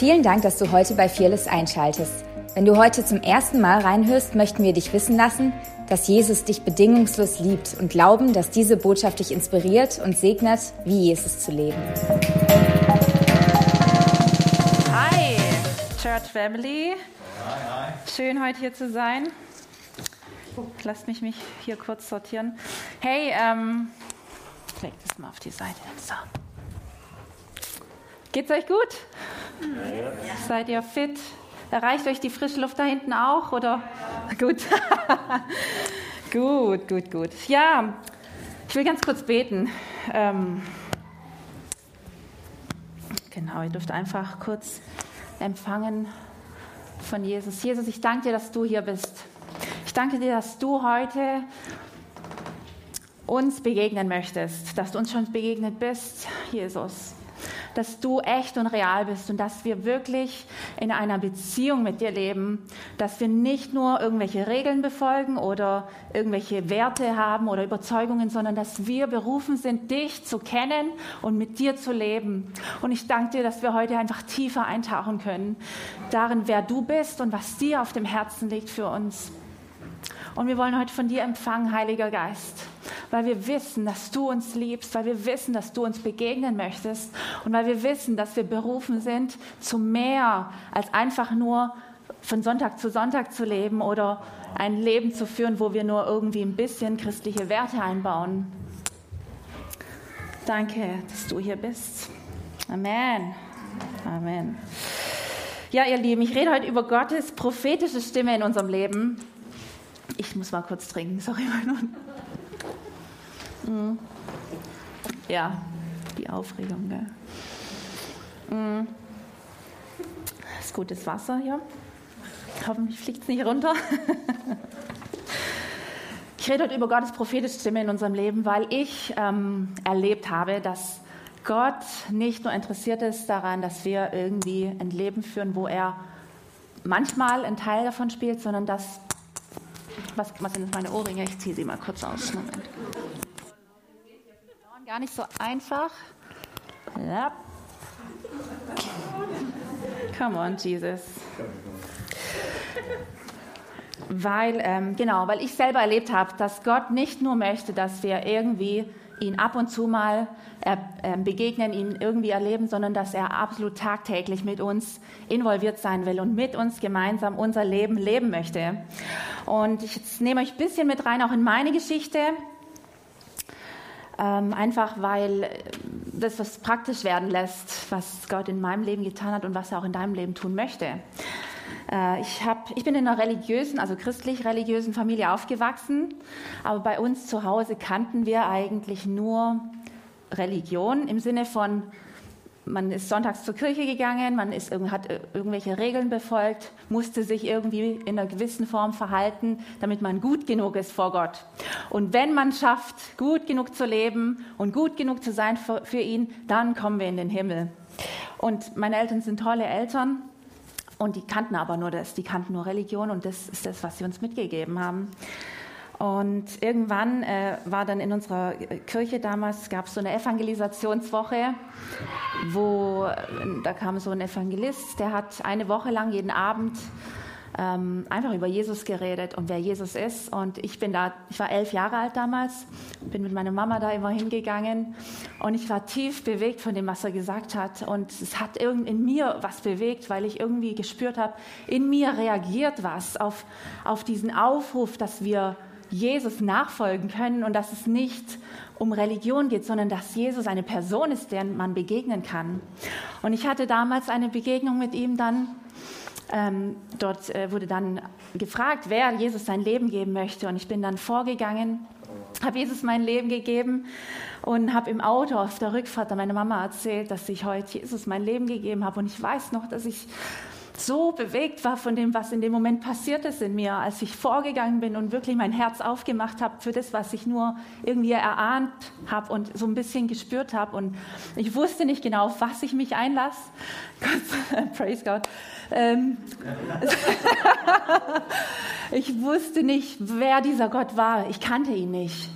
Vielen Dank, dass du heute bei Fearless einschaltest. Wenn du heute zum ersten Mal reinhörst, möchten wir dich wissen lassen, dass Jesus dich bedingungslos liebt und glauben, dass diese Botschaft dich inspiriert und segnet, wie Jesus zu leben. Hi, Church Family. Schön heute hier zu sein. Lasst mich mich hier kurz sortieren. Hey, ähm, leg das mal auf die Seite. So. Geht's euch gut? Ja. Seid ihr fit? Erreicht euch die frische Luft da hinten auch? Oder? Gut. gut, gut, gut. Ja, ich will ganz kurz beten. Ähm, genau, ihr dürft einfach kurz empfangen von Jesus. Jesus, ich danke dir, dass du hier bist. Ich danke dir, dass du heute uns begegnen möchtest, dass du uns schon begegnet bist, Jesus dass du echt und real bist und dass wir wirklich in einer Beziehung mit dir leben, dass wir nicht nur irgendwelche Regeln befolgen oder irgendwelche Werte haben oder Überzeugungen, sondern dass wir berufen sind, dich zu kennen und mit dir zu leben. Und ich danke dir, dass wir heute einfach tiefer eintauchen können, darin, wer du bist und was dir auf dem Herzen liegt für uns. Und wir wollen heute von dir empfangen, Heiliger Geist, weil wir wissen, dass du uns liebst, weil wir wissen, dass du uns begegnen möchtest und weil wir wissen, dass wir berufen sind zu mehr als einfach nur von Sonntag zu Sonntag zu leben oder ein Leben zu führen, wo wir nur irgendwie ein bisschen christliche Werte einbauen. Danke, dass du hier bist. Amen. Amen. Ja, ihr Lieben, ich rede heute über Gottes prophetische Stimme in unserem Leben. Ich muss mal kurz trinken, sorry. Mm. Ja, die Aufregung. Gell? Das ist gutes Wasser hier. Hoffentlich fliegt es nicht runter. ich rede heute über Gottes prophetische Stimme in unserem Leben, weil ich ähm, erlebt habe, dass Gott nicht nur interessiert ist daran, dass wir irgendwie ein Leben führen, wo er manchmal einen Teil davon spielt, sondern dass was, was sind meine Ohrringe? Ich ziehe sie mal kurz aus. Moment. Gar nicht so einfach. Ja. Come on, Jesus. Weil, ähm, genau, weil ich selber erlebt habe, dass Gott nicht nur möchte, dass wir irgendwie ihn ab und zu mal äh, äh, begegnen, ihn irgendwie erleben, sondern dass er absolut tagtäglich mit uns involviert sein will und mit uns gemeinsam unser Leben leben möchte. Und ich nehme euch ein bisschen mit rein, auch in meine Geschichte. Ähm, einfach weil das was praktisch werden lässt, was Gott in meinem Leben getan hat und was er auch in deinem Leben tun möchte. Äh, ich, hab, ich bin in einer religiösen, also christlich-religiösen Familie aufgewachsen, aber bei uns zu Hause kannten wir eigentlich nur Religion im Sinne von, man ist sonntags zur Kirche gegangen, man ist, hat irgendwelche Regeln befolgt, musste sich irgendwie in einer gewissen Form verhalten, damit man gut genug ist vor Gott. Und wenn man schafft, gut genug zu leben und gut genug zu sein für, für ihn, dann kommen wir in den Himmel. Und meine Eltern sind tolle Eltern und die kannten aber nur das, die kannten nur Religion und das ist das, was sie uns mitgegeben haben. Und irgendwann äh, war dann in unserer Kirche damals, gab es so eine Evangelisationswoche, wo da kam so ein Evangelist, der hat eine Woche lang jeden Abend ähm, einfach über Jesus geredet und wer Jesus ist. Und ich bin da, ich war elf Jahre alt damals, bin mit meiner Mama da immer hingegangen und ich war tief bewegt von dem, was er gesagt hat. Und es hat in mir was bewegt, weil ich irgendwie gespürt habe, in mir reagiert was auf, auf diesen Aufruf, dass wir Jesus nachfolgen können und dass es nicht um Religion geht, sondern dass Jesus eine Person ist, der man begegnen kann. Und ich hatte damals eine Begegnung mit ihm dann ähm, dort äh, wurde dann gefragt, wer Jesus sein Leben geben möchte. Und ich bin dann vorgegangen, habe Jesus mein Leben gegeben und habe im Auto auf der Rückfahrt an meine Mama erzählt, dass ich heute Jesus mein Leben gegeben habe. Und ich weiß noch, dass ich so bewegt war von dem, was in dem Moment passiert ist in mir, als ich vorgegangen bin und wirklich mein Herz aufgemacht habe für das, was ich nur irgendwie erahnt habe und so ein bisschen gespürt habe. Und ich wusste nicht genau, auf was ich mich einlasse. Praise God. Ähm, ich wusste nicht, wer dieser Gott war. Ich kannte ihn nicht.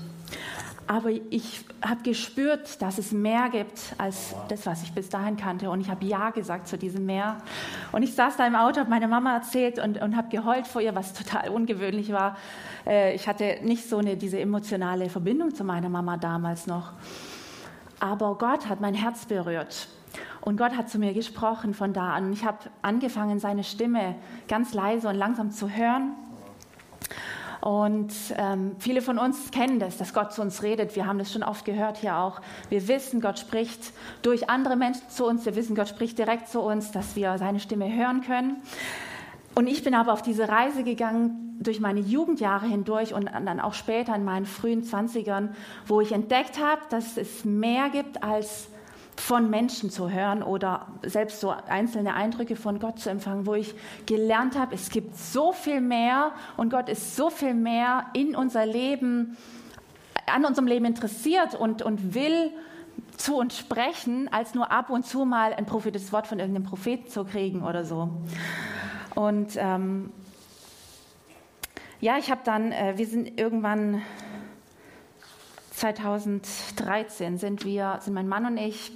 Aber ich habe gespürt, dass es mehr gibt als das, was ich bis dahin kannte. Und ich habe Ja gesagt zu diesem Meer. Und ich saß da im Auto, habe meine Mama erzählt und, und habe geheult vor ihr, was total ungewöhnlich war. Äh, ich hatte nicht so eine, diese emotionale Verbindung zu meiner Mama damals noch. Aber Gott hat mein Herz berührt. Und Gott hat zu mir gesprochen von da an. Ich habe angefangen, seine Stimme ganz leise und langsam zu hören. Und ähm, viele von uns kennen das, dass Gott zu uns redet. Wir haben das schon oft gehört hier auch. Wir wissen, Gott spricht durch andere Menschen zu uns. Wir wissen, Gott spricht direkt zu uns, dass wir seine Stimme hören können. Und ich bin aber auf diese Reise gegangen durch meine Jugendjahre hindurch und dann auch später in meinen frühen Zwanzigern, wo ich entdeckt habe, dass es mehr gibt als von Menschen zu hören oder selbst so einzelne Eindrücke von Gott zu empfangen, wo ich gelernt habe, es gibt so viel mehr und Gott ist so viel mehr in unser Leben, an unserem Leben interessiert und, und will zu uns sprechen, als nur ab und zu mal ein prophetisches Wort von irgendeinem Propheten zu kriegen oder so. Und ähm, ja, ich habe dann, äh, wir sind irgendwann 2013 sind wir, sind mein Mann und ich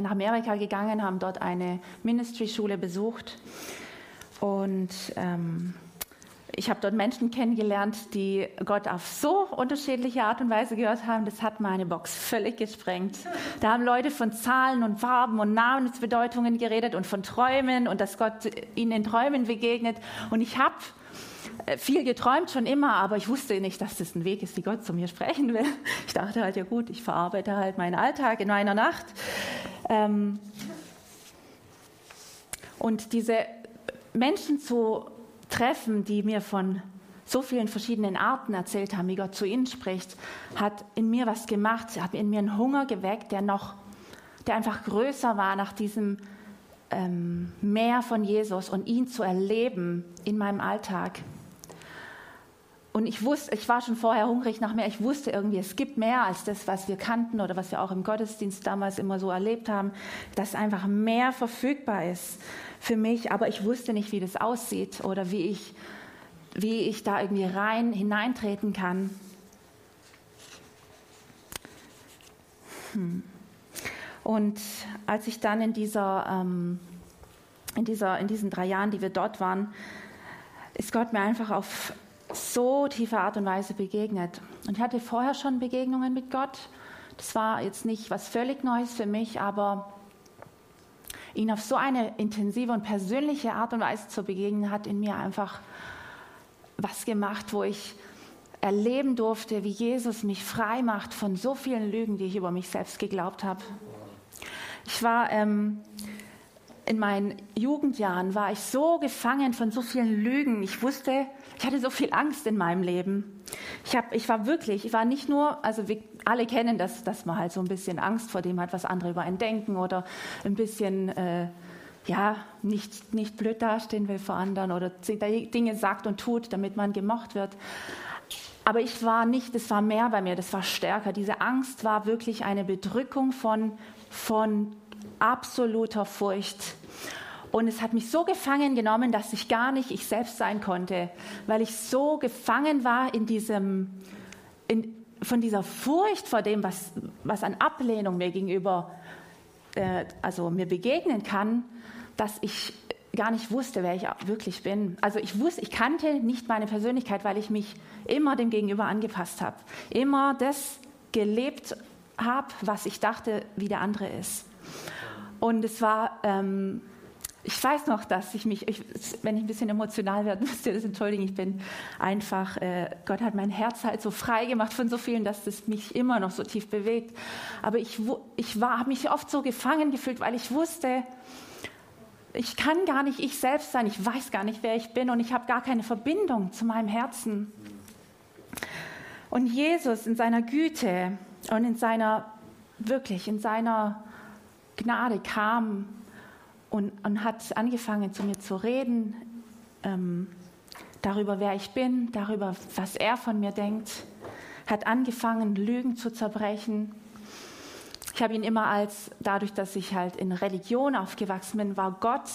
nach Amerika gegangen, haben dort eine Ministry-Schule besucht und ähm, ich habe dort Menschen kennengelernt, die Gott auf so unterschiedliche Art und Weise gehört haben, das hat meine Box völlig gesprengt. Da haben Leute von Zahlen und Farben und Namensbedeutungen geredet und von Träumen und dass Gott ihnen in Träumen begegnet. Und ich habe äh, viel geträumt schon immer, aber ich wusste nicht, dass das ein Weg ist, wie Gott zu mir sprechen will. Ich dachte halt, ja gut, ich verarbeite halt meinen Alltag in meiner Nacht. Ähm und diese Menschen zu treffen, die mir von so vielen verschiedenen Arten erzählt haben, wie Gott zu ihnen spricht, hat in mir was gemacht, hat in mir einen Hunger geweckt, der noch, der einfach größer war nach diesem ähm, Meer von Jesus und ihn zu erleben in meinem Alltag. Und ich wusste, ich war schon vorher hungrig nach mehr. Ich wusste irgendwie, es gibt mehr als das, was wir kannten oder was wir auch im Gottesdienst damals immer so erlebt haben, dass einfach mehr verfügbar ist für mich. Aber ich wusste nicht, wie das aussieht oder wie ich, wie ich da irgendwie rein hineintreten kann. Hm. Und als ich dann in dieser, ähm, in dieser, in diesen drei Jahren, die wir dort waren, ist Gott mir einfach auf so tiefe Art und Weise begegnet. Und ich hatte vorher schon Begegnungen mit Gott. Das war jetzt nicht was völlig Neues für mich, aber ihn auf so eine intensive und persönliche Art und Weise zu begegnen, hat in mir einfach was gemacht, wo ich erleben durfte, wie Jesus mich frei macht von so vielen Lügen, die ich über mich selbst geglaubt habe. Ich war ähm, in meinen Jugendjahren war ich so gefangen von so vielen Lügen. Ich wusste, ich hatte so viel Angst in meinem Leben. Ich, hab, ich war wirklich, ich war nicht nur, also wir alle kennen das, dass man halt so ein bisschen Angst vor dem hat, was andere über einen denken oder ein bisschen, äh, ja, nicht, nicht blöd dastehen will vor anderen oder Dinge sagt und tut, damit man gemocht wird. Aber ich war nicht, das war mehr bei mir, das war stärker. Diese Angst war wirklich eine Bedrückung von, von absoluter Furcht. Und es hat mich so gefangen genommen, dass ich gar nicht ich selbst sein konnte, weil ich so gefangen war in diesem, in, von dieser Furcht vor dem, was, was an Ablehnung mir gegenüber, äh, also mir begegnen kann, dass ich gar nicht wusste, wer ich wirklich bin. Also ich wusste, ich kannte nicht meine Persönlichkeit, weil ich mich immer dem Gegenüber angepasst habe, immer das gelebt habe, was ich dachte, wie der andere ist. Und es war, ähm, ich weiß noch, dass ich mich, ich, wenn ich ein bisschen emotional werde, müsst ihr das entschuldigen, ich bin einfach, äh, Gott hat mein Herz halt so frei gemacht von so vielen, dass es mich immer noch so tief bewegt. Aber ich, ich habe mich oft so gefangen gefühlt, weil ich wusste, ich kann gar nicht ich selbst sein, ich weiß gar nicht, wer ich bin und ich habe gar keine Verbindung zu meinem Herzen. Und Jesus in seiner Güte und in seiner, wirklich in seiner Gnade kam und, und hat angefangen zu mir zu reden, ähm, darüber, wer ich bin, darüber, was er von mir denkt, hat angefangen, Lügen zu zerbrechen. Ich habe ihn immer als, dadurch, dass ich halt in Religion aufgewachsen bin, war Gott,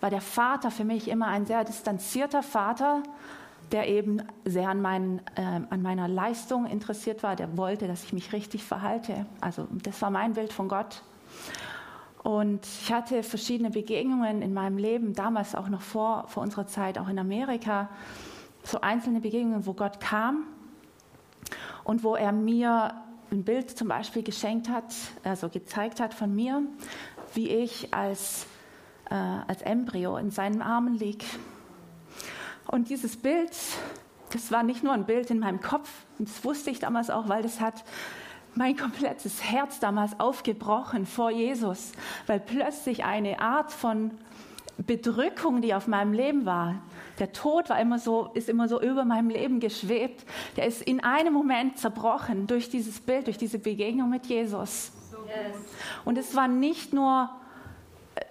war der Vater für mich immer ein sehr distanzierter Vater, der eben sehr an, meinen, äh, an meiner Leistung interessiert war, der wollte, dass ich mich richtig verhalte. Also das war mein Bild von Gott. Und ich hatte verschiedene Begegnungen in meinem Leben, damals auch noch vor, vor unserer Zeit, auch in Amerika, so einzelne Begegnungen, wo Gott kam und wo er mir ein Bild zum Beispiel geschenkt hat, also gezeigt hat von mir, wie ich als, äh, als Embryo in seinen Armen liege. Und dieses Bild, das war nicht nur ein Bild in meinem Kopf, das wusste ich damals auch, weil das hat mein komplettes Herz damals aufgebrochen vor Jesus, weil plötzlich eine Art von Bedrückung, die auf meinem Leben war, der Tod war immer so, ist immer so über meinem Leben geschwebt, der ist in einem Moment zerbrochen durch dieses Bild, durch diese Begegnung mit Jesus. Und es war nicht nur,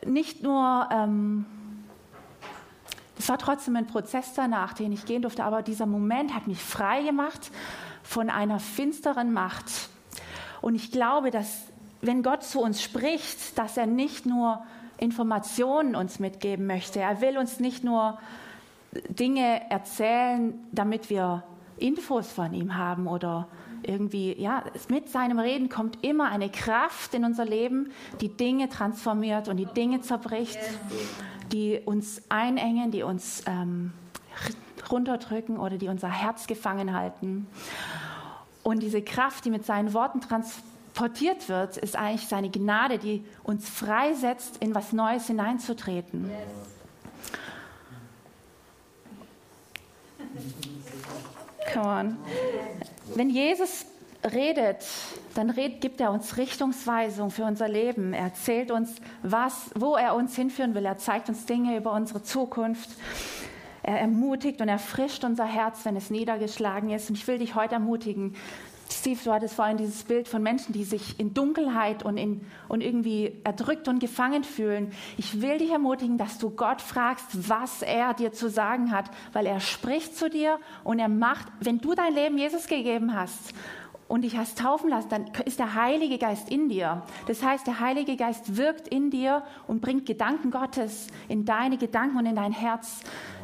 nicht nur, ähm, es war trotzdem ein Prozess danach, den ich gehen durfte, aber dieser Moment hat mich frei gemacht von einer finsteren Macht, und ich glaube, dass wenn Gott zu uns spricht, dass er nicht nur Informationen uns mitgeben möchte. Er will uns nicht nur Dinge erzählen, damit wir Infos von ihm haben oder irgendwie, ja, mit seinem Reden kommt immer eine Kraft in unser Leben, die Dinge transformiert und die Dinge zerbricht, die uns einengen, die uns ähm, runterdrücken oder die unser Herz gefangen halten. Und diese Kraft, die mit seinen Worten transportiert wird, ist eigentlich seine Gnade, die uns freisetzt, in was Neues hineinzutreten. Yes. Come on. Wenn Jesus redet, dann red, gibt er uns Richtungsweisung für unser Leben. Er erzählt uns, was, wo er uns hinführen will. Er zeigt uns Dinge über unsere Zukunft. Er ermutigt und erfrischt unser Herz, wenn es niedergeschlagen ist. Und ich will dich heute ermutigen. Steve, du hattest vorhin dieses Bild von Menschen, die sich in Dunkelheit und, in, und irgendwie erdrückt und gefangen fühlen. Ich will dich ermutigen, dass du Gott fragst, was er dir zu sagen hat, weil er spricht zu dir und er macht, wenn du dein Leben Jesus gegeben hast und dich hast taufen lassen, dann ist der Heilige Geist in dir. Das heißt, der Heilige Geist wirkt in dir und bringt Gedanken Gottes in deine Gedanken und in dein Herz.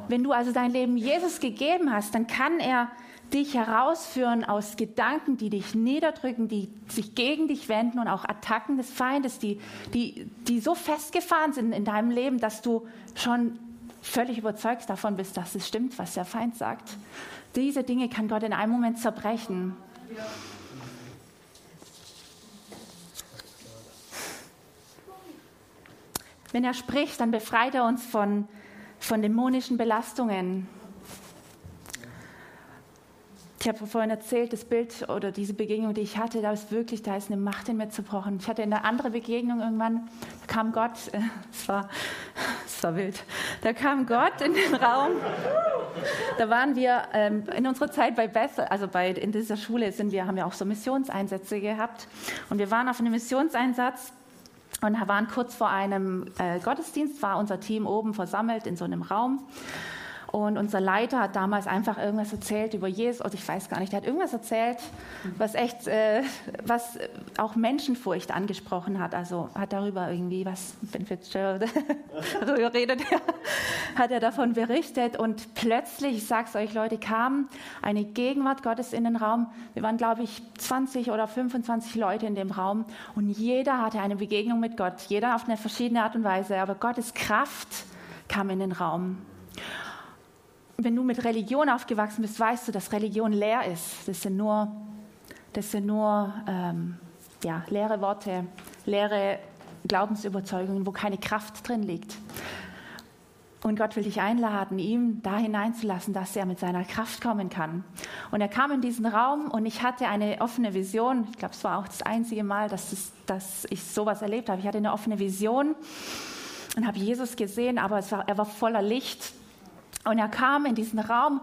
Wenn du also dein Leben Jesus gegeben hast, dann kann er dich herausführen aus Gedanken, die dich niederdrücken, die sich gegen dich wenden und auch Attacken des Feindes, die, die, die so festgefahren sind in deinem Leben, dass du schon völlig überzeugt davon bist, dass es stimmt, was der Feind sagt. Diese Dinge kann Gott in einem Moment zerbrechen. Wenn er spricht, dann befreit er uns von von dämonischen Belastungen. Ich habe vorhin erzählt, das Bild oder diese Begegnung, die ich hatte, da ist wirklich, da ist eine Macht in mir zerbrochen. Ich hatte eine andere Begegnung irgendwann, da kam Gott, es war, es war wild, da kam Gott in den Raum. Da waren wir ähm, in unserer Zeit bei Bethel, also bei, in dieser Schule sind wir, haben wir auch so Missionseinsätze gehabt. Und wir waren auf einem Missionseinsatz und waren kurz vor einem äh, Gottesdienst, war unser Team oben versammelt in so einem Raum. Und unser Leiter hat damals einfach irgendwas erzählt über Jesus, oder ich weiß gar nicht, er hat irgendwas erzählt, was echt, äh, was auch Menschenfurcht angesprochen hat. Also hat darüber irgendwie, was Ben Fitzgerald darüber redet, hat er davon berichtet. Und plötzlich, ich sag's euch Leute, kam eine Gegenwart Gottes in den Raum. Wir waren, glaube ich, 20 oder 25 Leute in dem Raum und jeder hatte eine Begegnung mit Gott, jeder auf eine verschiedene Art und Weise. Aber Gottes Kraft kam in den Raum wenn du mit Religion aufgewachsen bist, weißt du, dass Religion leer ist. Das sind nur, das sind nur ähm, ja, leere Worte, leere Glaubensüberzeugungen, wo keine Kraft drin liegt. Und Gott will dich einladen, ihm da hineinzulassen, dass er mit seiner Kraft kommen kann. Und er kam in diesen Raum und ich hatte eine offene Vision. Ich glaube, es war auch das einzige Mal, dass, es, dass ich sowas erlebt habe. Ich hatte eine offene Vision und habe Jesus gesehen, aber war, er war voller Licht. Und er kam in diesen Raum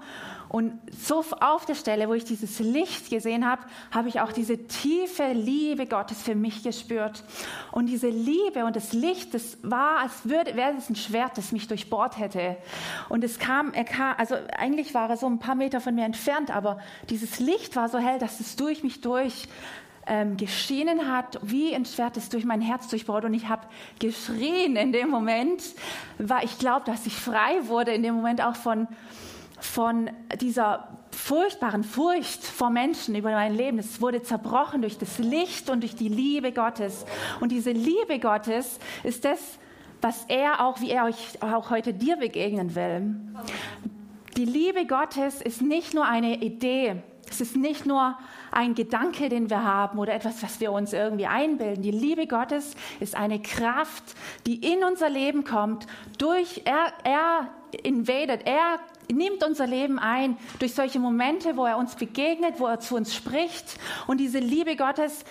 und so auf der Stelle, wo ich dieses Licht gesehen habe, habe ich auch diese tiefe Liebe Gottes für mich gespürt. Und diese Liebe und das Licht, das war, als würde, wäre es ein Schwert, das mich durchbohrt hätte. Und es kam, er kam, also eigentlich war er so ein paar Meter von mir entfernt, aber dieses Licht war so hell, dass es durch mich durch ähm, geschienen hat, wie ein Schwert, das durch mein Herz durchbohrt. Und ich habe geschrien in dem Moment, weil ich glaube, dass ich frei wurde in dem Moment auch von, von dieser furchtbaren Furcht vor Menschen über mein Leben. Es wurde zerbrochen durch das Licht und durch die Liebe Gottes. Und diese Liebe Gottes ist das, was er auch, wie er euch auch heute dir begegnen will. Die Liebe Gottes ist nicht nur eine Idee, es ist nicht nur ein Gedanke, den wir haben oder etwas, was wir uns irgendwie einbilden. Die Liebe Gottes ist eine Kraft, die in unser Leben kommt. Durch er, er invadet, er nimmt unser Leben ein durch solche Momente, wo er uns begegnet, wo er zu uns spricht. Und diese Liebe Gottes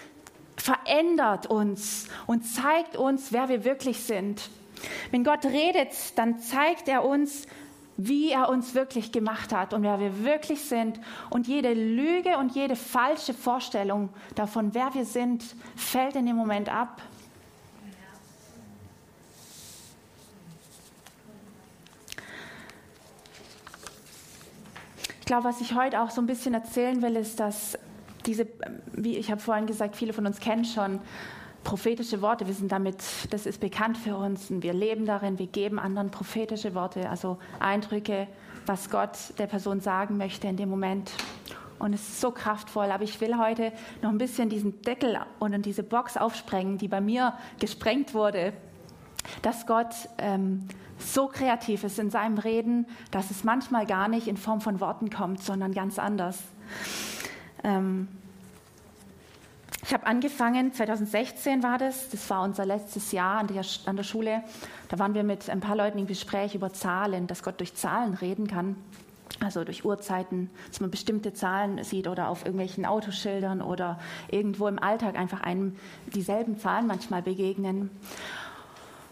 verändert uns und zeigt uns, wer wir wirklich sind. Wenn Gott redet, dann zeigt er uns, wie er uns wirklich gemacht hat und wer wir wirklich sind. Und jede Lüge und jede falsche Vorstellung davon, wer wir sind, fällt in dem Moment ab. Ich glaube, was ich heute auch so ein bisschen erzählen will, ist, dass diese, wie ich habe vorhin gesagt, viele von uns kennen schon prophetische Worte. Wir sind damit, das ist bekannt für uns und wir leben darin. Wir geben anderen prophetische Worte, also Eindrücke, was Gott der Person sagen möchte in dem Moment. Und es ist so kraftvoll. Aber ich will heute noch ein bisschen diesen Deckel und diese Box aufsprengen, die bei mir gesprengt wurde, dass Gott ähm, so kreativ ist in seinem Reden, dass es manchmal gar nicht in Form von Worten kommt, sondern ganz anders. Ähm, ich habe angefangen, 2016 war das, das war unser letztes Jahr an der, an der Schule. Da waren wir mit ein paar Leuten im Gespräch über Zahlen, dass Gott durch Zahlen reden kann. Also durch Uhrzeiten, dass man bestimmte Zahlen sieht oder auf irgendwelchen Autoschildern oder irgendwo im Alltag einfach einem dieselben Zahlen manchmal begegnen.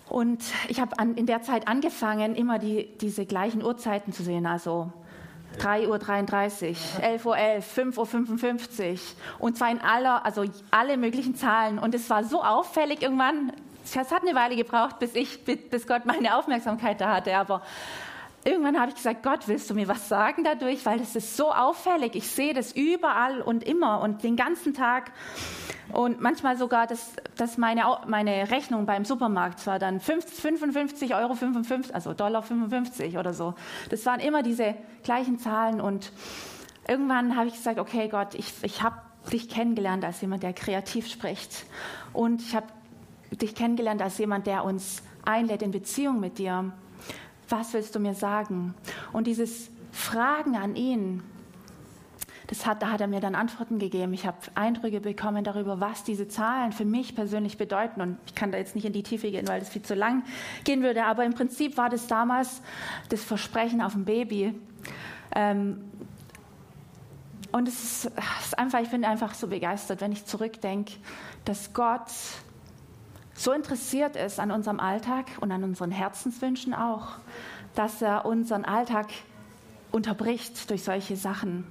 Und ich habe in der Zeit angefangen, immer die, diese gleichen Uhrzeiten zu sehen. Also 3.33 Uhr, 11.11 Uhr, 5.55 Uhr und zwar in aller, also alle möglichen Zahlen. Und es war so auffällig irgendwann, es hat eine Weile gebraucht, bis, ich, bis Gott meine Aufmerksamkeit da hatte, aber irgendwann habe ich gesagt, Gott, willst du mir was sagen dadurch? Weil das ist so auffällig. Ich sehe das überall und immer und den ganzen Tag. Und manchmal sogar, dass, dass meine, meine Rechnung beim Supermarkt war dann 55 Euro, 55, also Dollar 55 oder so. Das waren immer diese gleichen Zahlen. Und irgendwann habe ich gesagt, okay Gott, ich, ich habe dich kennengelernt als jemand, der kreativ spricht. Und ich habe dich kennengelernt als jemand, der uns einlädt in Beziehung mit dir was willst du mir sagen? Und dieses Fragen an ihn, das hat, da hat er mir dann Antworten gegeben. Ich habe Eindrücke bekommen darüber, was diese Zahlen für mich persönlich bedeuten. Und ich kann da jetzt nicht in die Tiefe gehen, weil das viel zu lang gehen würde. Aber im Prinzip war das damals das Versprechen auf ein Baby. Ähm, und es ist, es ist einfach, ich bin einfach so begeistert, wenn ich zurückdenke, dass Gott so interessiert ist an unserem Alltag und an unseren Herzenswünschen auch, dass er unseren Alltag unterbricht durch solche Sachen.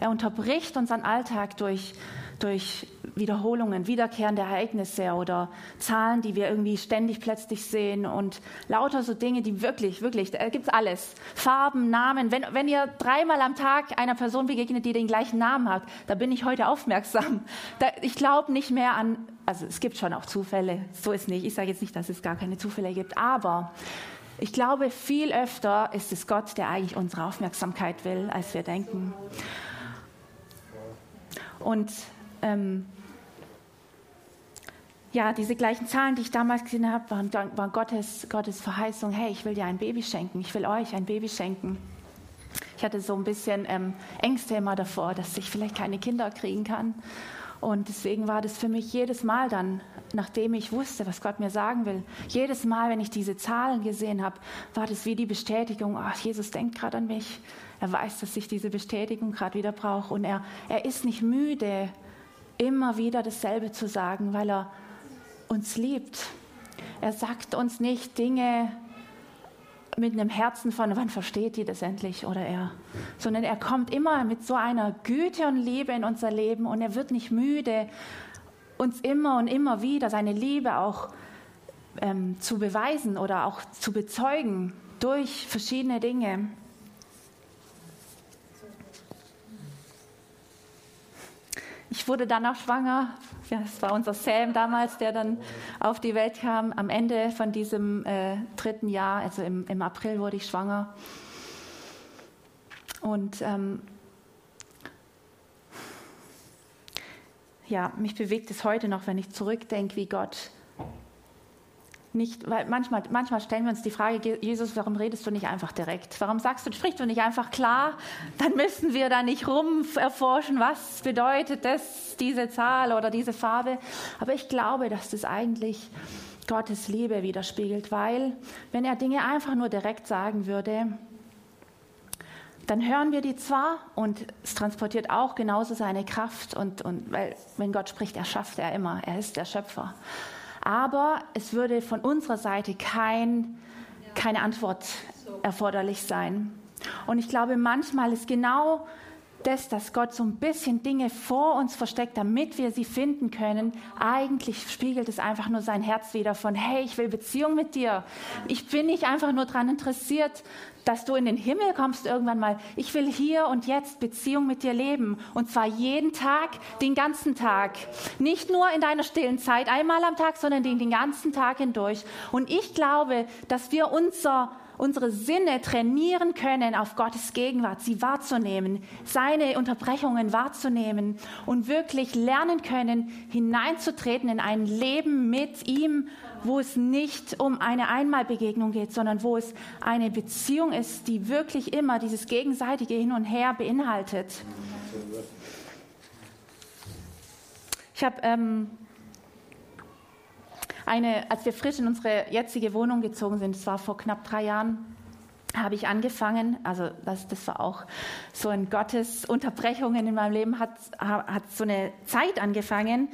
Er unterbricht unseren Alltag durch, durch Wiederholungen, wiederkehrende Ereignisse oder Zahlen, die wir irgendwie ständig plötzlich sehen und lauter so Dinge, die wirklich, wirklich, da gibt es alles. Farben, Namen. Wenn, wenn ihr dreimal am Tag einer Person begegnet, die den gleichen Namen hat, da bin ich heute aufmerksam. Da, ich glaube nicht mehr an, also es gibt schon auch Zufälle, so ist nicht. Ich sage jetzt nicht, dass es gar keine Zufälle gibt, aber ich glaube, viel öfter ist es Gott, der eigentlich unsere Aufmerksamkeit will, als wir denken. Und ähm, ja, diese gleichen Zahlen, die ich damals gesehen habe, waren, waren Gottes, Gottes Verheißung, hey, ich will dir ein Baby schenken, ich will euch ein Baby schenken. Ich hatte so ein bisschen ähm, Ängste immer davor, dass ich vielleicht keine Kinder kriegen kann. Und deswegen war das für mich jedes Mal dann, nachdem ich wusste, was Gott mir sagen will, jedes Mal, wenn ich diese Zahlen gesehen habe, war das wie die Bestätigung, ach, Jesus denkt gerade an mich. Er weiß, dass ich diese Bestätigung gerade wieder brauche. Und er, er ist nicht müde, immer wieder dasselbe zu sagen, weil er uns liebt. Er sagt uns nicht Dinge mit einem Herzen von, wann versteht die das endlich oder er, sondern er kommt immer mit so einer Güte und Liebe in unser Leben und er wird nicht müde, uns immer und immer wieder seine Liebe auch ähm, zu beweisen oder auch zu bezeugen durch verschiedene Dinge. Ich wurde dann auch schwanger. Das war unser Sam damals, der dann auf die Welt kam. Am Ende von diesem äh, dritten Jahr, also im, im April, wurde ich schwanger. Und ähm, ja, mich bewegt es heute noch, wenn ich zurückdenke, wie Gott nicht, weil manchmal, manchmal stellen wir uns die Frage, Jesus, warum redest du nicht einfach direkt? Warum sagst du, sprichst du nicht einfach klar? Dann müssen wir da nicht rum erforschen, was bedeutet das, diese Zahl oder diese Farbe. Aber ich glaube, dass das eigentlich Gottes Liebe widerspiegelt, weil wenn er Dinge einfach nur direkt sagen würde, dann hören wir die zwar und es transportiert auch genauso seine Kraft und, und weil wenn Gott spricht, er schafft er immer, er ist der Schöpfer. Aber es würde von unserer Seite kein, keine Antwort erforderlich sein. Und ich glaube, manchmal ist genau das, dass Gott so ein bisschen Dinge vor uns versteckt, damit wir sie finden können, eigentlich spiegelt es einfach nur sein Herz wieder von, hey, ich will Beziehung mit dir. Ich bin nicht einfach nur daran interessiert, dass du in den Himmel kommst irgendwann mal. Ich will hier und jetzt Beziehung mit dir leben. Und zwar jeden Tag, den ganzen Tag. Nicht nur in deiner stillen Zeit, einmal am Tag, sondern den, den ganzen Tag hindurch. Und ich glaube, dass wir unser unsere Sinne trainieren können, auf Gottes Gegenwart, sie wahrzunehmen, seine Unterbrechungen wahrzunehmen und wirklich lernen können, hineinzutreten in ein Leben mit ihm, wo es nicht um eine Einmalbegegnung geht, sondern wo es eine Beziehung ist, die wirklich immer dieses gegenseitige Hin und Her beinhaltet. Ich habe ähm, eine, als wir frisch in unsere jetzige Wohnung gezogen sind, das war vor knapp drei Jahren, habe ich angefangen, also das, das war auch so ein Gottes Unterbrechungen in meinem Leben, hat, hat so eine Zeit angefangen,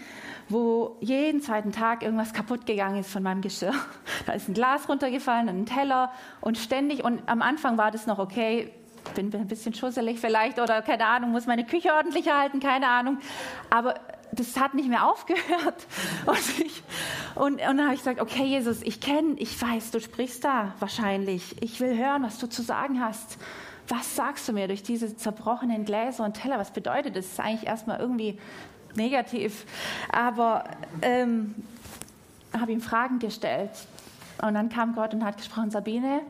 wo jeden zweiten Tag irgendwas kaputt gegangen ist von meinem Geschirr. Da ist ein Glas runtergefallen, ein Teller und ständig, und am Anfang war das noch okay, bin ein bisschen schusselig vielleicht oder keine Ahnung, muss meine Küche ordentlich halten, keine Ahnung. Aber das hat nicht mehr aufgehört. Und, ich, und, und dann habe ich gesagt, okay, Jesus, ich kenne, ich weiß, du sprichst da wahrscheinlich. Ich will hören, was du zu sagen hast. Was sagst du mir durch diese zerbrochenen Gläser und Teller? Was bedeutet das? Das ist eigentlich erstmal irgendwie negativ. Aber ähm, habe ihm Fragen gestellt. Und dann kam Gott und hat gesprochen, Sabine,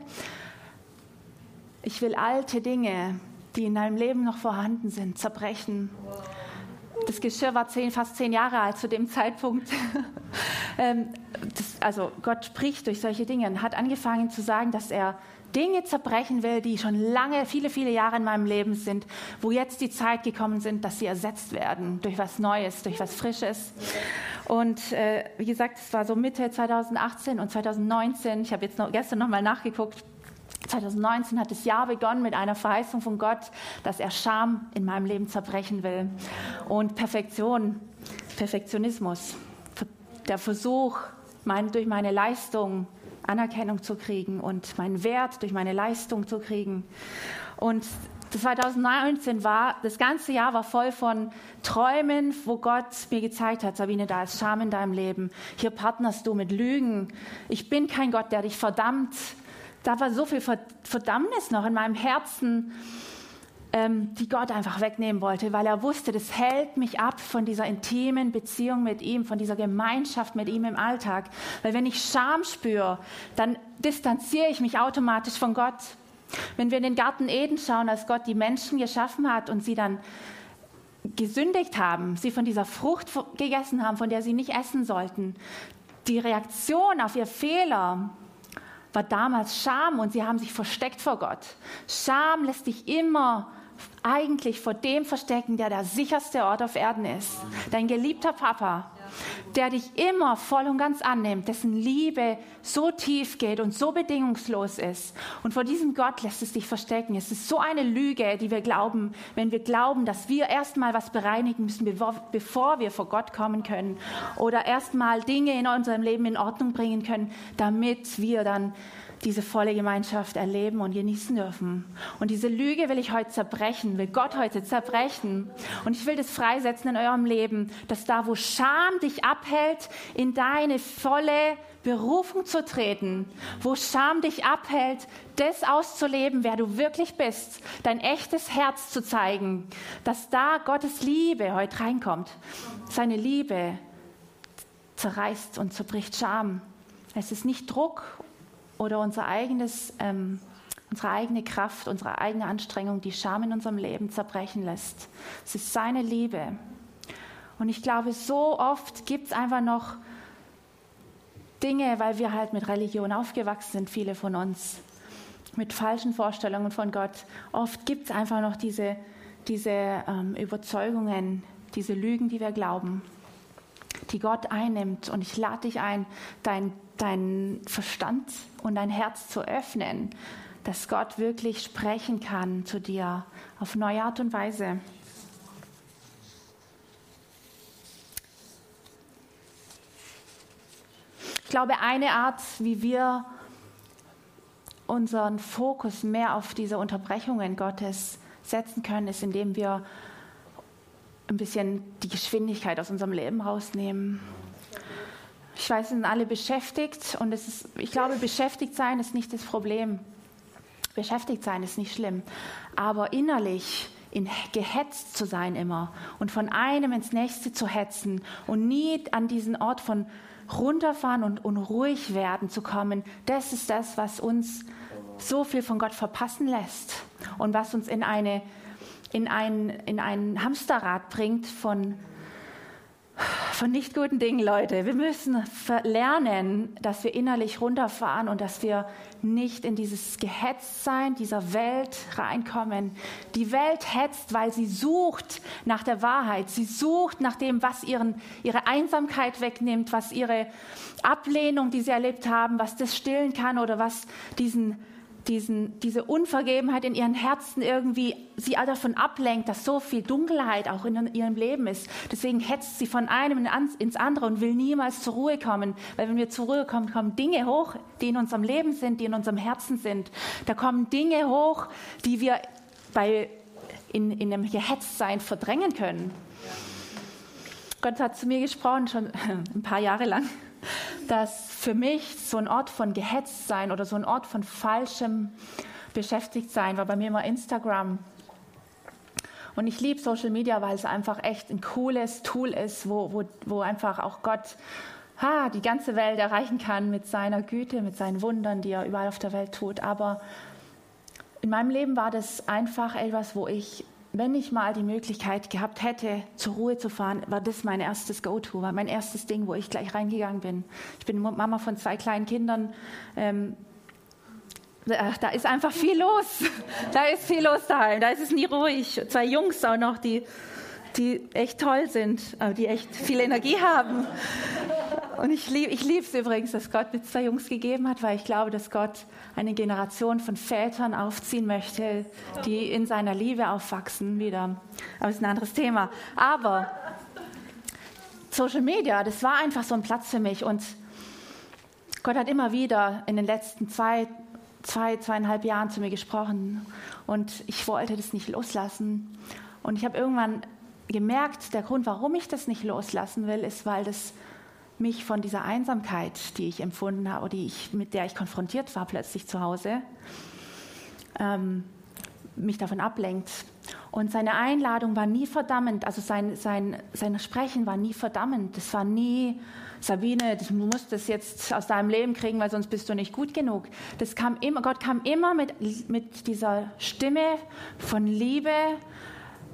ich will alte Dinge, die in deinem Leben noch vorhanden sind, zerbrechen. Das Geschirr war zehn, fast zehn Jahre alt zu dem Zeitpunkt. Ähm, das, also Gott spricht durch solche Dinge und hat angefangen zu sagen, dass er Dinge zerbrechen will, die schon lange, viele, viele Jahre in meinem Leben sind, wo jetzt die Zeit gekommen sind, dass sie ersetzt werden durch was Neues, durch was Frisches. Und äh, wie gesagt, es war so Mitte 2018 und 2019. Ich habe jetzt noch, gestern nochmal nachgeguckt. 2019 hat das Jahr begonnen mit einer Verheißung von Gott, dass er Scham in meinem Leben zerbrechen will. Und Perfektion, Perfektionismus, der Versuch, mein, durch meine Leistung Anerkennung zu kriegen und meinen Wert durch meine Leistung zu kriegen. Und 2019 war, das ganze Jahr war voll von Träumen, wo Gott mir gezeigt hat, Sabine, da ist Scham in deinem Leben. Hier partnerst du mit Lügen. Ich bin kein Gott, der dich verdammt da war so viel Verdammnis noch in meinem Herzen, ähm, die Gott einfach wegnehmen wollte, weil er wusste, das hält mich ab von dieser intimen Beziehung mit ihm, von dieser Gemeinschaft mit ihm im Alltag. Weil wenn ich Scham spüre, dann distanziere ich mich automatisch von Gott. Wenn wir in den Garten Eden schauen, als Gott die Menschen geschaffen hat und sie dann gesündigt haben, sie von dieser Frucht gegessen haben, von der sie nicht essen sollten, die Reaktion auf ihr Fehler war damals Scham und sie haben sich versteckt vor Gott. Scham lässt dich immer eigentlich vor dem verstecken, der der sicherste Ort auf Erden ist. Dein geliebter Papa, der dich immer voll und ganz annimmt, dessen Liebe so tief geht und so bedingungslos ist. Und vor diesem Gott lässt es dich verstecken. Es ist so eine Lüge, die wir glauben, wenn wir glauben, dass wir erstmal was bereinigen müssen, bevor wir vor Gott kommen können. Oder erstmal Dinge in unserem Leben in Ordnung bringen können, damit wir dann diese volle Gemeinschaft erleben und genießen dürfen. Und diese Lüge will ich heute zerbrechen, will Gott heute zerbrechen. Und ich will das freisetzen in eurem Leben, dass da, wo Scham dich abhält, in deine volle Berufung zu treten, wo Scham dich abhält, das auszuleben, wer du wirklich bist, dein echtes Herz zu zeigen, dass da Gottes Liebe heute reinkommt. Seine Liebe zerreißt und zerbricht Scham. Es ist nicht Druck oder unser eigenes ähm, unsere eigene Kraft, unsere eigene Anstrengung, die Scham in unserem Leben zerbrechen lässt. Es ist seine Liebe. Und ich glaube, so oft gibt es einfach noch Dinge, weil wir halt mit Religion aufgewachsen sind, viele von uns, mit falschen Vorstellungen von Gott. Oft gibt es einfach noch diese, diese ähm, Überzeugungen, diese Lügen, die wir glauben, die Gott einnimmt. Und ich lade dich ein, deinen dein Verstand und dein Herz zu öffnen, dass Gott wirklich sprechen kann zu dir auf neue Art und Weise. Ich glaube, eine Art, wie wir unseren Fokus mehr auf diese Unterbrechungen Gottes setzen können, ist, indem wir ein bisschen die Geschwindigkeit aus unserem Leben rausnehmen. Ich weiß, wir sind alle beschäftigt und es ist, ich glaube, beschäftigt sein ist nicht das Problem. Beschäftigt sein ist nicht schlimm, aber innerlich in, gehetzt zu sein immer und von einem ins nächste zu hetzen und nie an diesen Ort von runterfahren und, und ruhig werden zu kommen, das ist das, was uns so viel von Gott verpassen lässt und was uns in, eine, in, ein, in ein Hamsterrad bringt von von nicht guten Dingen, Leute. Wir müssen lernen, dass wir innerlich runterfahren und dass wir nicht in dieses Gehetztsein dieser Welt reinkommen. Die Welt hetzt, weil sie sucht nach der Wahrheit. Sie sucht nach dem, was ihren, ihre Einsamkeit wegnimmt, was ihre Ablehnung, die sie erlebt haben, was das stillen kann oder was diesen diesen, diese Unvergebenheit in ihren Herzen irgendwie sie davon ablenkt, dass so viel Dunkelheit auch in ihrem Leben ist. Deswegen hetzt sie von einem ins andere und will niemals zur Ruhe kommen. Weil wenn wir zur Ruhe kommen, kommen Dinge hoch, die in unserem Leben sind, die in unserem Herzen sind. Da kommen Dinge hoch, die wir bei, in, in einem Gehetztsein verdrängen können. Gott hat zu mir gesprochen, schon ein paar Jahre lang dass für mich so ein Ort von gehetzt sein oder so ein Ort von falschem beschäftigt sein war bei mir immer Instagram. Und ich liebe Social Media, weil es einfach echt ein cooles Tool ist, wo, wo, wo einfach auch Gott ha, die ganze Welt erreichen kann mit seiner Güte, mit seinen Wundern, die er überall auf der Welt tut. Aber in meinem Leben war das einfach etwas, wo ich wenn ich mal die Möglichkeit gehabt hätte, zur Ruhe zu fahren, war das mein erstes Go-To, war mein erstes Ding, wo ich gleich reingegangen bin. Ich bin Mama von zwei kleinen Kindern. Ähm, da ist einfach viel los. Da ist viel los daheim. Da ist es nie ruhig. Zwei Jungs auch noch, die, die echt toll sind, die echt viel Energie haben. Und ich liebe ich es übrigens, dass Gott mir zwei Jungs gegeben hat, weil ich glaube, dass Gott eine Generation von Vätern aufziehen möchte, die in seiner Liebe aufwachsen wieder. Aber das ist ein anderes Thema. Aber Social Media, das war einfach so ein Platz für mich. Und Gott hat immer wieder in den letzten zwei, zwei zweieinhalb Jahren zu mir gesprochen. Und ich wollte das nicht loslassen. Und ich habe irgendwann gemerkt, der Grund, warum ich das nicht loslassen will, ist, weil das mich von dieser Einsamkeit, die ich empfunden habe, die ich, mit der ich konfrontiert war plötzlich zu Hause, ähm, mich davon ablenkt. Und seine Einladung war nie verdammend, also sein, sein, sein Sprechen war nie verdammend. Das war nie, Sabine, du musst das jetzt aus deinem Leben kriegen, weil sonst bist du nicht gut genug. Das kam immer, Gott kam immer mit, mit dieser Stimme von Liebe,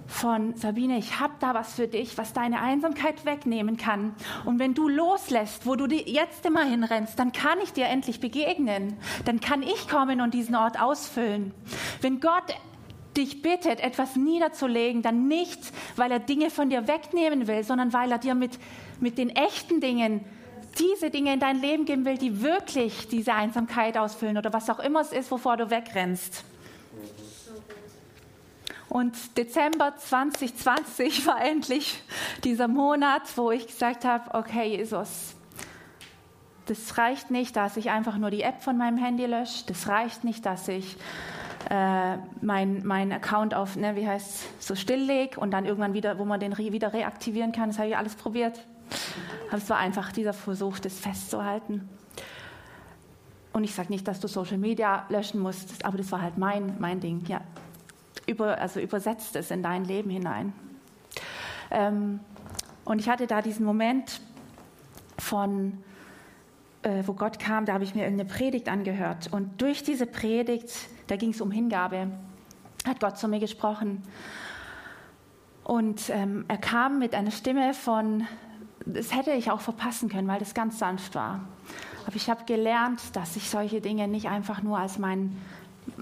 von Sabine, ich habe da was für dich, was deine Einsamkeit wegnehmen kann. Und wenn du loslässt, wo du jetzt immer hinrennst, dann kann ich dir endlich begegnen. Dann kann ich kommen und diesen Ort ausfüllen. Wenn Gott dich bittet, etwas niederzulegen, dann nicht, weil er Dinge von dir wegnehmen will, sondern weil er dir mit, mit den echten Dingen diese Dinge in dein Leben geben will, die wirklich diese Einsamkeit ausfüllen oder was auch immer es ist, wovor du wegrennst. Und Dezember 2020 war endlich dieser Monat, wo ich gesagt habe, okay, Jesus, das reicht nicht, dass ich einfach nur die App von meinem Handy lösche. Das reicht nicht, dass ich äh, mein, mein Account auf, ne, wie heißt so stilllege und dann irgendwann wieder, wo man den wieder reaktivieren kann. Das habe ich alles probiert. Aber es war einfach dieser Versuch, das festzuhalten. Und ich sage nicht, dass du Social Media löschen musst, aber das war halt mein, mein Ding. Ja, über, also übersetzt es in dein Leben hinein. Ähm, und ich hatte da diesen Moment von äh, wo Gott kam, da habe ich mir irgendeine Predigt angehört. Und durch diese Predigt, da ging es um Hingabe, hat Gott zu mir gesprochen. Und ähm, er kam mit einer Stimme von, das hätte ich auch verpassen können, weil das ganz sanft war. Aber ich habe gelernt, dass ich solche Dinge nicht einfach nur als mein,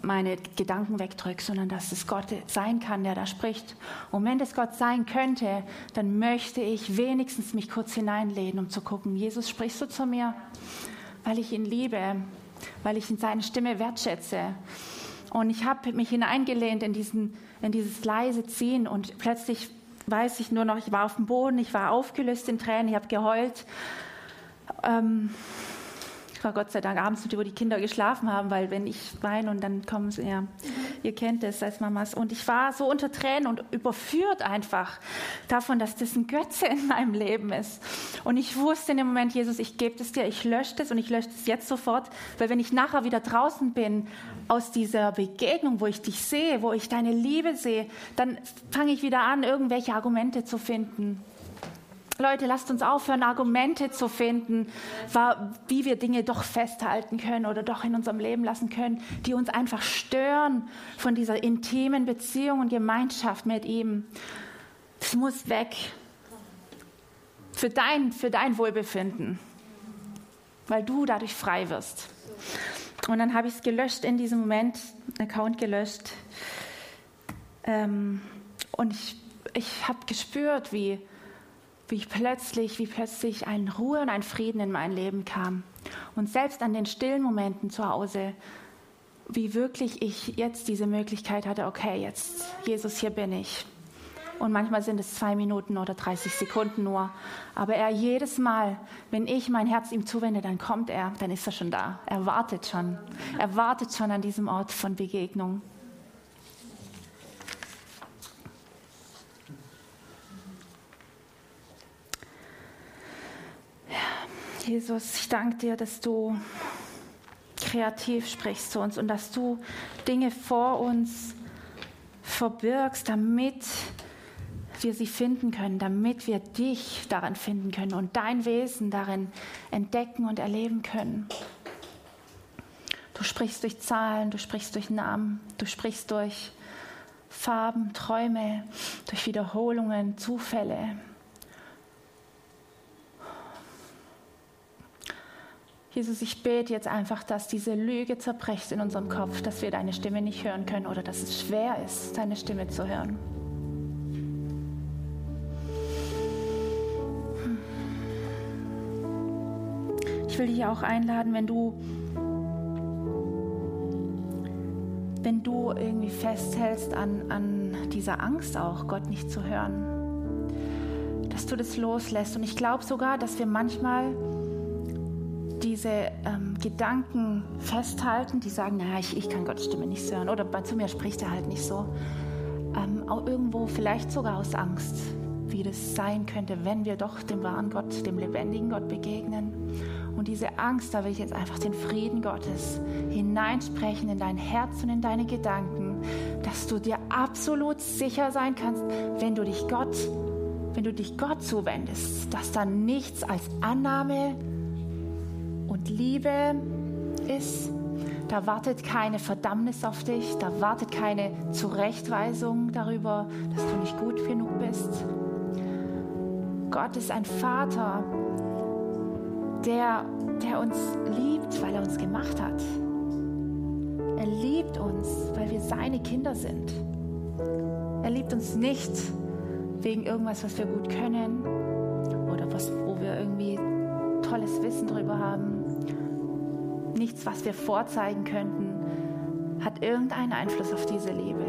meine Gedanken wegdrücke, sondern dass es Gott sein kann, der da spricht. Und wenn es Gott sein könnte, dann möchte ich wenigstens mich kurz hineinlehnen, um zu gucken, Jesus, sprichst du zu mir? Weil ich ihn liebe, weil ich in seine Stimme wertschätze. Und ich habe mich hineingelehnt in, diesen, in dieses leise Ziehen und plötzlich weiß ich nur noch, ich war auf dem Boden, ich war aufgelöst in Tränen, ich habe geheult. Ähm, war Gott sei Dank abends, wo die Kinder geschlafen haben, weil wenn ich weine und dann kommen sie, ja, ihr kennt es als Mamas. Und ich war so unter Tränen und überführt einfach davon, dass das ein Götze in meinem Leben ist. Und ich wusste in dem Moment, Jesus, ich gebe es dir, ich lösche das und ich lösche das jetzt sofort, weil wenn ich nachher wieder draußen bin aus dieser Begegnung, wo ich dich sehe, wo ich deine Liebe sehe, dann fange ich wieder an, irgendwelche Argumente zu finden Leute, lasst uns aufhören, Argumente zu finden, wie wir Dinge doch festhalten können oder doch in unserem Leben lassen können, die uns einfach stören von dieser intimen Beziehung und Gemeinschaft mit ihm. Es muss weg. Für dein, für dein Wohlbefinden. Weil du dadurch frei wirst. Und dann habe ich es gelöscht in diesem Moment, Account gelöscht. Ähm, und ich, ich habe gespürt, wie wie plötzlich, wie plötzlich ein Ruhe und ein Frieden in mein Leben kam. Und selbst an den stillen Momenten zu Hause, wie wirklich ich jetzt diese Möglichkeit hatte, okay, jetzt, Jesus, hier bin ich. Und manchmal sind es zwei Minuten oder 30 Sekunden nur. Aber er jedes Mal, wenn ich mein Herz ihm zuwende, dann kommt er, dann ist er schon da. Er wartet schon. Er wartet schon an diesem Ort von Begegnung. Jesus, ich danke dir, dass du kreativ sprichst zu uns und dass du Dinge vor uns verbirgst, damit wir sie finden können, damit wir dich darin finden können und dein Wesen darin entdecken und erleben können. Du sprichst durch Zahlen, du sprichst durch Namen, du sprichst durch Farben, Träume, durch Wiederholungen, Zufälle. Jesus, ich bete jetzt einfach, dass diese Lüge zerbricht in unserem Kopf, dass wir deine Stimme nicht hören können oder dass es schwer ist, deine Stimme zu hören. Ich will dich auch einladen, wenn du, wenn du irgendwie festhältst an, an dieser Angst auch, Gott nicht zu hören, dass du das loslässt. Und ich glaube sogar, dass wir manchmal diese ähm, Gedanken festhalten, die sagen, naja, ich, ich kann Gottes Stimme nicht hören oder zu mir spricht er halt nicht so. Ähm, auch irgendwo vielleicht sogar aus Angst, wie das sein könnte, wenn wir doch dem wahren Gott, dem lebendigen Gott begegnen. Und diese Angst, da will ich jetzt einfach den Frieden Gottes hineinsprechen in dein Herz und in deine Gedanken, dass du dir absolut sicher sein kannst, wenn du dich Gott, wenn du dich Gott zuwendest, dass da nichts als Annahme Liebe ist. Da wartet keine Verdammnis auf dich, da wartet keine Zurechtweisung darüber, dass du nicht gut genug bist. Gott ist ein Vater, der, der uns liebt, weil er uns gemacht hat. Er liebt uns, weil wir seine Kinder sind. Er liebt uns nicht wegen irgendwas, was wir gut können oder was, wo wir irgendwie tolles Wissen darüber haben. Nichts, was wir vorzeigen könnten, hat irgendeinen Einfluss auf diese Liebe.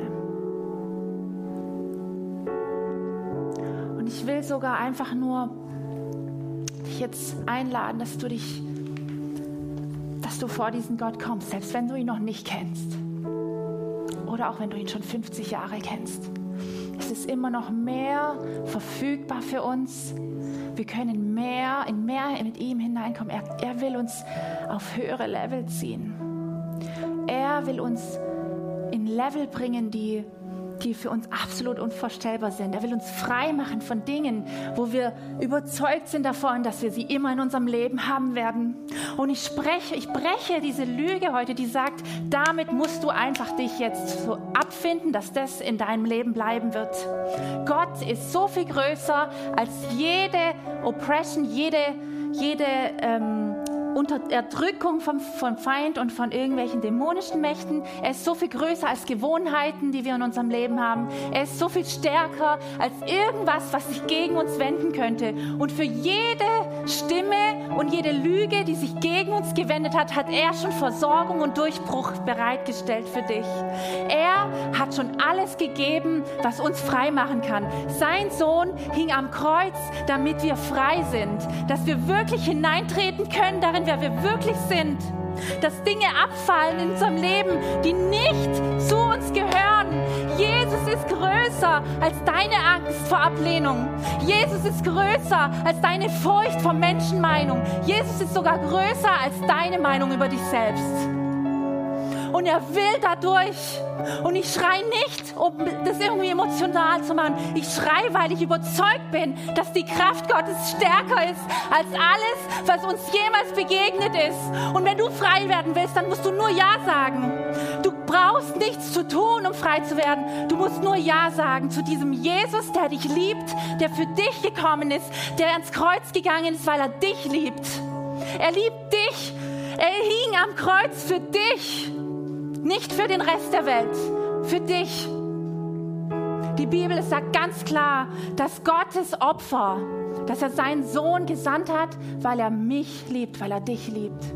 Und ich will sogar einfach nur dich jetzt einladen, dass du dich, dass du vor diesen Gott kommst, selbst wenn du ihn noch nicht kennst. Oder auch wenn du ihn schon 50 Jahre kennst. Es ist immer noch mehr verfügbar für uns, wir können mehr, in mehr mit ihm hineinkommen. Er, er will uns auf höhere Level ziehen. Er will uns in Level bringen, die, die für uns absolut unvorstellbar sind. Er will uns frei machen von Dingen, wo wir überzeugt sind davon, dass wir sie immer in unserem Leben haben werden. Und ich spreche, ich breche diese Lüge heute, die sagt, damit musst du einfach dich jetzt so abfinden, dass das in deinem Leben bleiben wird. Gott ist so viel größer als jede Oppression, jede, jede ähm, unter Erdrückung vom, vom Feind und von irgendwelchen dämonischen Mächten. Er ist so viel größer als Gewohnheiten, die wir in unserem Leben haben. Er ist so viel stärker als irgendwas, was sich gegen uns wenden könnte. Und für jede Stimme und jede Lüge, die sich gegen uns gewendet hat, hat er schon Versorgung und Durchbruch bereitgestellt für dich. Er hat schon alles gegeben, was uns frei machen kann. Sein Sohn hing am Kreuz, damit wir frei sind, dass wir wirklich hineintreten können darin, wer wir wirklich sind. Dass Dinge abfallen in unserem Leben, die nicht zu uns gehören. Jesus ist größer als deine Angst vor Ablehnung. Jesus ist größer als deine Furcht vor Menschenmeinung. Jesus ist sogar größer als deine Meinung über dich selbst und er will dadurch. Und ich schreie nicht, um das irgendwie emotional zu machen. Ich schreie, weil ich überzeugt bin, dass die Kraft Gottes stärker ist als alles, was uns jemals begegnet ist. Und wenn du frei werden willst, dann musst du nur Ja sagen. Du brauchst nichts zu tun, um frei zu werden. Du musst nur Ja sagen zu diesem Jesus, der dich liebt, der für dich gekommen ist, der ans Kreuz gegangen ist, weil er dich liebt. Er liebt dich. Er hing am Kreuz für dich. Nicht für den Rest der Welt, für dich. Die Bibel sagt ganz klar, dass Gottes Opfer, dass er seinen Sohn gesandt hat, weil er mich liebt, weil er dich liebt.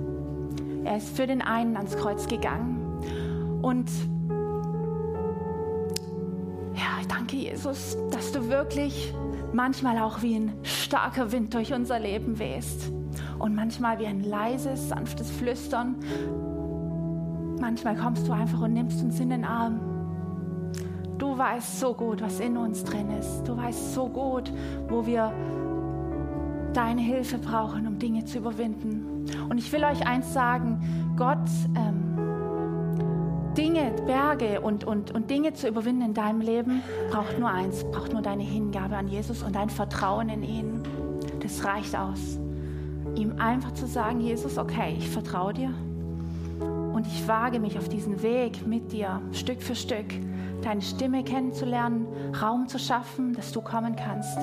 Er ist für den einen ans Kreuz gegangen. Und ja, ich danke Jesus, dass du wirklich manchmal auch wie ein starker Wind durch unser Leben wehst und manchmal wie ein leises, sanftes Flüstern Manchmal kommst du einfach und nimmst uns in den Arm. Du weißt so gut, was in uns drin ist. Du weißt so gut, wo wir deine Hilfe brauchen, um Dinge zu überwinden. Und ich will euch eins sagen, Gott, ähm, Dinge, Berge und, und, und Dinge zu überwinden in deinem Leben, braucht nur eins, braucht nur deine Hingabe an Jesus und dein Vertrauen in ihn. Das reicht aus. Ihm einfach zu sagen, Jesus, okay, ich vertraue dir. Und ich wage mich auf diesen Weg mit dir, Stück für Stück, deine Stimme kennenzulernen, Raum zu schaffen, dass du kommen kannst.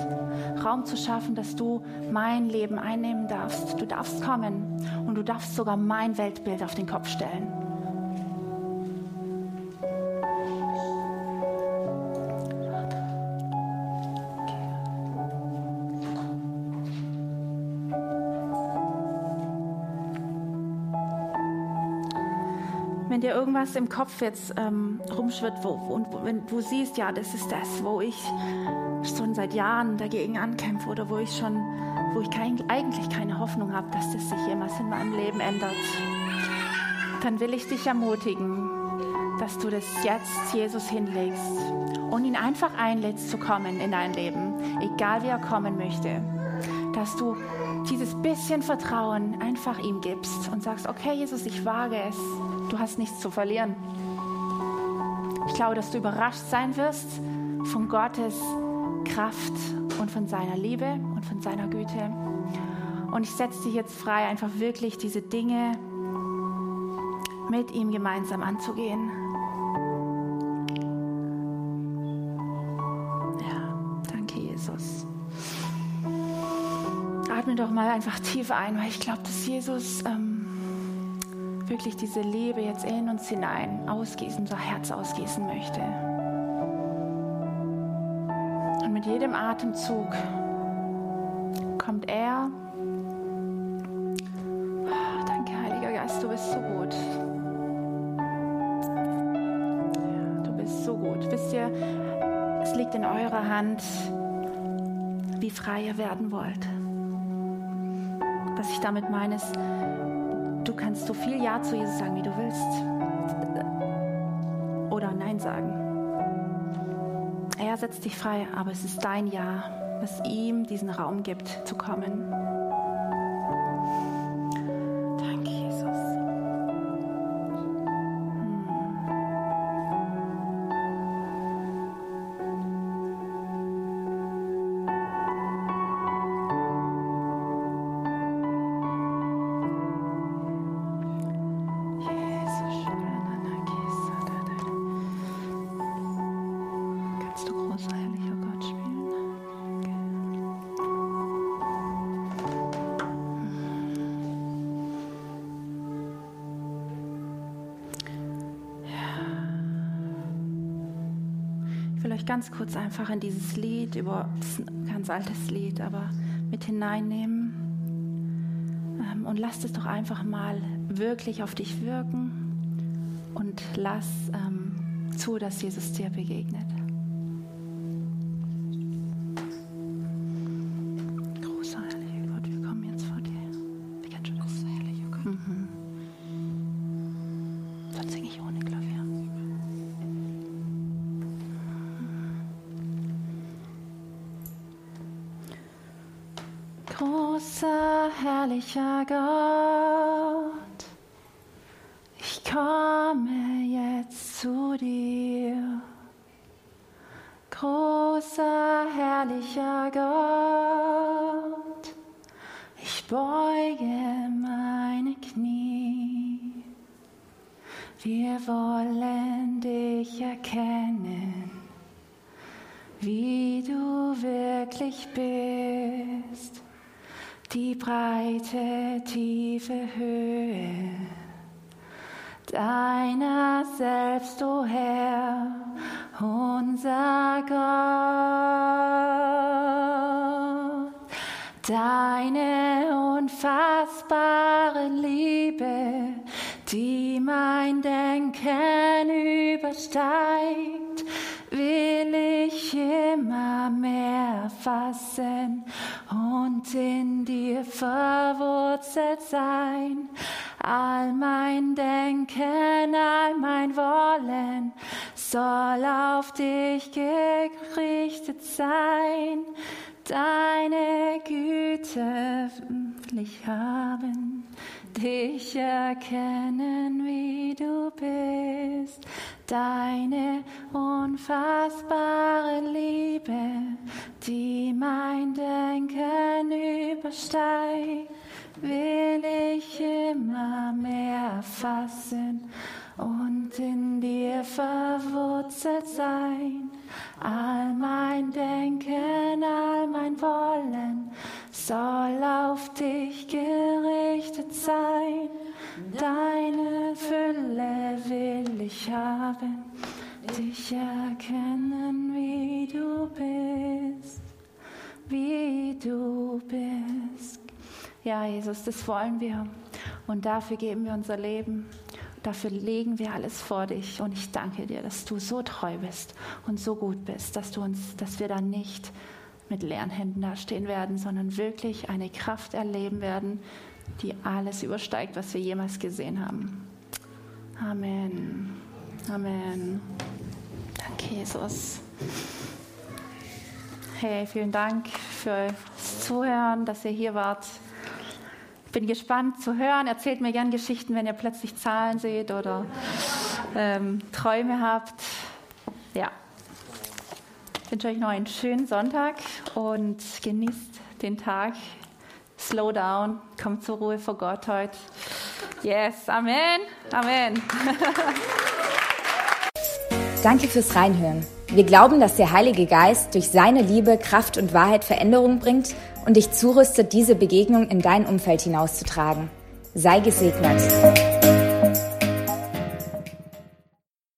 Raum zu schaffen, dass du mein Leben einnehmen darfst. Du darfst kommen und du darfst sogar mein Weltbild auf den Kopf stellen. Dir irgendwas im Kopf jetzt ähm, rumschwirrt wo, und wo, wenn du siehst, ja, das ist das, wo ich schon seit Jahren dagegen ankämpfe oder wo ich schon, wo ich kein, eigentlich keine Hoffnung habe, dass das sich jemals in meinem Leben ändert, dann will ich dich ermutigen, dass du das jetzt Jesus hinlegst und ihn einfach einlädst zu kommen in dein Leben, egal wie er kommen möchte. Dass du dieses bisschen Vertrauen einfach ihm gibst und sagst, okay Jesus, ich wage es Du hast nichts zu verlieren. Ich glaube, dass du überrascht sein wirst von Gottes Kraft und von seiner Liebe und von seiner Güte. Und ich setze dich jetzt frei, einfach wirklich diese Dinge mit ihm gemeinsam anzugehen. Ja, danke Jesus. Atme doch mal einfach tief ein, weil ich glaube, dass Jesus ähm, wirklich diese Liebe jetzt in uns hinein ausgießen, unser Herz ausgießen möchte. Und mit jedem Atemzug kommt er. Oh, danke, Heiliger Geist, du bist so gut. Ja, du bist so gut. Wisst ihr, es liegt in eurer Hand, wie frei ihr werden wollt. Was ich damit meine, ist, Du kannst so viel Ja zu Jesus sagen, wie du willst. Oder Nein sagen. Er setzt dich frei, aber es ist dein Ja, was ihm diesen Raum gibt, zu kommen. Ganz kurz einfach in dieses Lied, über das ist ein ganz altes Lied, aber mit hineinnehmen. Ähm, und lasst es doch einfach mal wirklich auf dich wirken und lass ähm, zu, dass Jesus dir begegnet. Erkennen, wie du wirklich bist die breite, tiefe Höhe deiner selbst, o oh Herr, unser Gott. Deine unfassbare Liebe, die mein Denken übersteigt, will ich immer mehr fassen und in dir verwurzelt sein. All mein Denken, all mein Wollen soll auf dich gerichtet sein. Deine Güte will ich haben, dich erkennen, wie du bist. Deine unfassbare Liebe, die mein Denken übersteigt, will ich immer mehr fassen und in dir verwurzelt sein. All mein Denken, all mein Wollen soll auf dich gerichtet sein. Deine Fülle will ich haben, dich erkennen, wie du bist, wie du bist. Ja, Jesus, das wollen wir. Und dafür geben wir unser Leben. Dafür legen wir alles vor dich. Und ich danke dir, dass du so treu bist und so gut bist, dass du uns, dass wir dann nicht mit leeren Händen dastehen werden, sondern wirklich eine Kraft erleben werden, die alles übersteigt, was wir jemals gesehen haben. Amen. Amen. Danke, Jesus. Hey, vielen Dank fürs Zuhören, dass ihr hier wart. Ich bin gespannt zu hören. Erzählt mir gerne Geschichten, wenn ihr plötzlich Zahlen seht oder ähm, Träume habt. Ja. Ich wünsche euch noch einen schönen Sonntag und genießt den Tag slow down, komm zur Ruhe vor Gott heute. Yes, Amen, Amen. Danke fürs Reinhören. Wir glauben, dass der Heilige Geist durch seine Liebe, Kraft und Wahrheit Veränderung bringt und dich zurüstet, diese Begegnung in dein Umfeld hinauszutragen. Sei gesegnet.